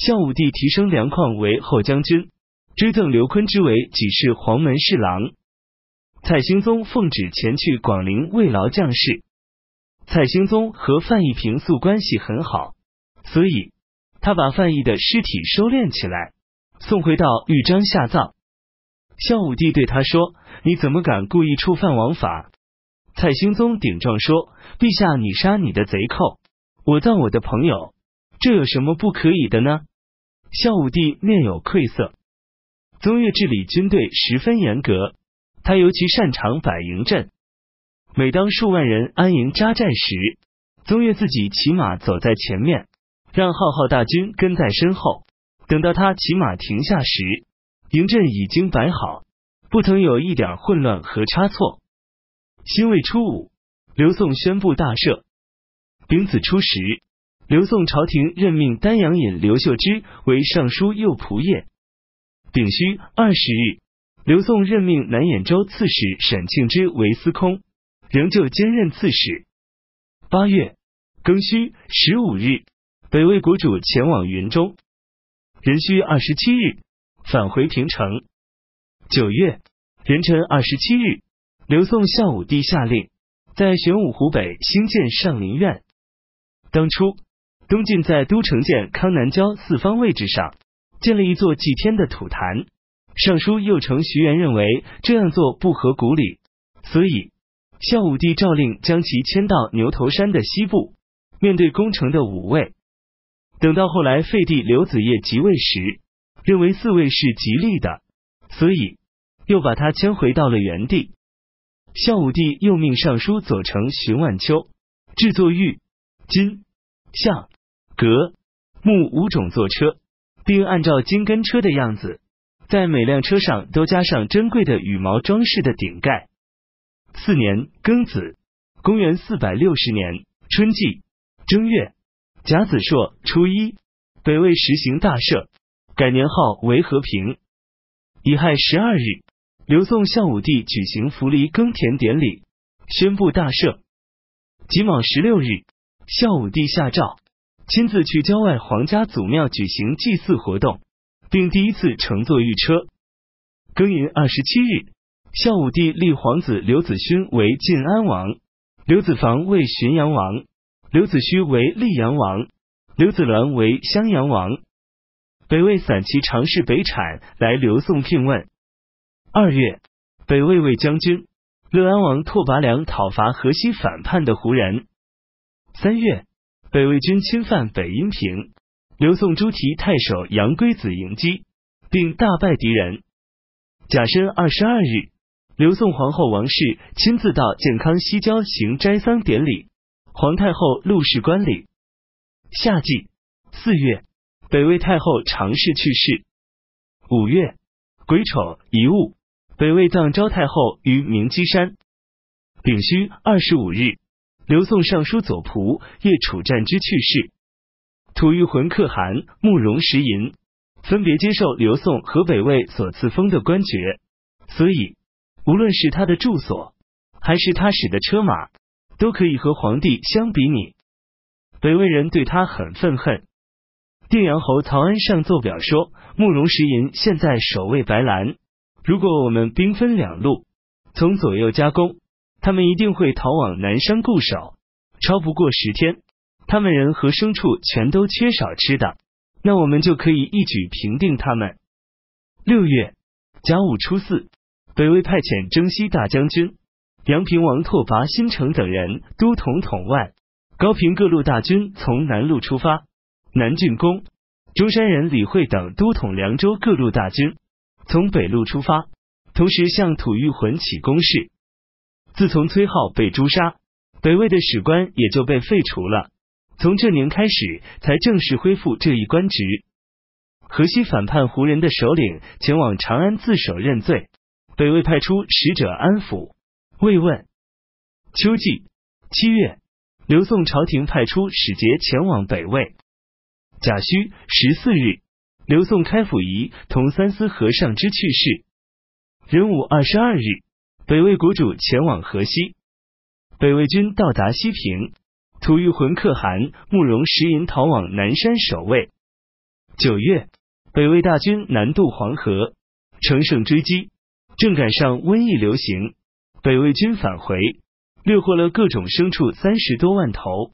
孝武帝提升梁旷为后将军，追赠刘坤之为给事黄门侍郎。蔡兴宗奉旨前去广陵慰劳将士。蔡兴宗和范义平素关系很好，所以他把范义的尸体收敛起来，送回到豫章下葬。孝武帝对他说：“你怎么敢故意触犯王法？”蔡兴宗顶撞说：“陛下，你杀你的贼寇，我葬我的朋友，这有什么不可以的呢？”孝武帝面有愧色。宗岳治理军队十分严格，他尤其擅长摆营阵。每当数万人安营扎寨时，宗岳自己骑马走在前面，让浩浩大军跟在身后。等到他骑马停下时，营阵已经摆好，不曾有一点混乱和差错。辛未初五，刘宋宣布大赦。丙子初十。刘宋朝廷任命丹阳尹刘秀之为尚书右仆射。丙戌二十日，刘宋任命南兖州刺史沈庆之为司空，仍旧兼任刺史。八月庚戌十五日，北魏国主前往云中。壬戌二十七日，返回平城。九月壬辰二十七日，刘宋孝武帝下令在玄武湖北兴建上林苑。当初。东晋在都城建康南郊四方位置上建了一座祭天的土坛，尚书右丞徐元认为这样做不合古礼，所以孝武帝诏令将其迁到牛头山的西部，面对宫城的五位。等到后来废帝刘子业即位时，认为四位是吉利的，所以又把他迁回到了原地。孝武帝又命尚书左丞荀万秋制作玉、金、象。革木五种坐车，并按照金根车的样子，在每辆车上都加上珍贵的羽毛装饰的顶盖。次年庚子，公元四百六十年春季正月甲子朔初一，北魏实行大赦，改年号为和平。乙亥十二日，刘宋孝武帝举行扶犁耕田典礼，宣布大赦。己卯十六日，孝武帝下诏。亲自去郊外皇家祖庙举行祭祀活动，并第一次乘坐御车。庚寅二十七日，孝武帝立皇子刘子勋为晋安王，刘子房为浔阳王，刘子胥为溧阳王，刘子鸾为襄阳王。北魏散骑常侍北产来刘宋聘问。二月，北魏卫将军乐安王拓跋良讨伐河西反叛的胡人。三月。北魏军侵犯北阴平，刘宋朱提太守杨龟子迎击，并大败敌人。甲申二十二日，刘宋皇后王氏亲自到建康西郊行斋丧典礼，皇太后陆氏观礼。夏季四月，北魏太后常氏去世。五月癸丑遗物，北魏葬昭太后于明基山。丙戌二十五日。刘宋尚书左仆射楚战之去世，吐谷浑可汗慕容石寅分别接受刘宋和北魏所赐封的官爵，所以无论是他的住所，还是他使的车马，都可以和皇帝相比拟。北魏人对他很愤恨。定阳侯曹安上奏表说，慕容石寅现在守卫白兰，如果我们兵分两路，从左右夹攻。他们一定会逃往南山固守，超不过十天，他们人和牲畜全都缺少吃的，那我们就可以一举平定他们。六月甲午初四，北魏派遣征西大将军阳平王拓跋新城等人都统统外，高平各路大军从南路出发，南郡公中山人李惠等都统凉州各路大军从北路出发，同时向吐谷浑起攻势。自从崔浩被诛杀，北魏的史官也就被废除了。从这年开始，才正式恢复这一官职。河西反叛胡人的首领前往长安自首认罪，北魏派出使者安抚慰问。秋季七月，刘宋朝廷派出使节前往北魏。甲戌十四日，刘宋开府仪同三司和尚之去世。壬午二十二日。北魏国主前往河西，北魏军到达西平，吐谷浑可汗慕容石寅逃往南山守卫。九月，北魏大军南渡黄河，乘胜追击，正赶上瘟疫流行，北魏军返回，掠获了各种牲畜三十多万头。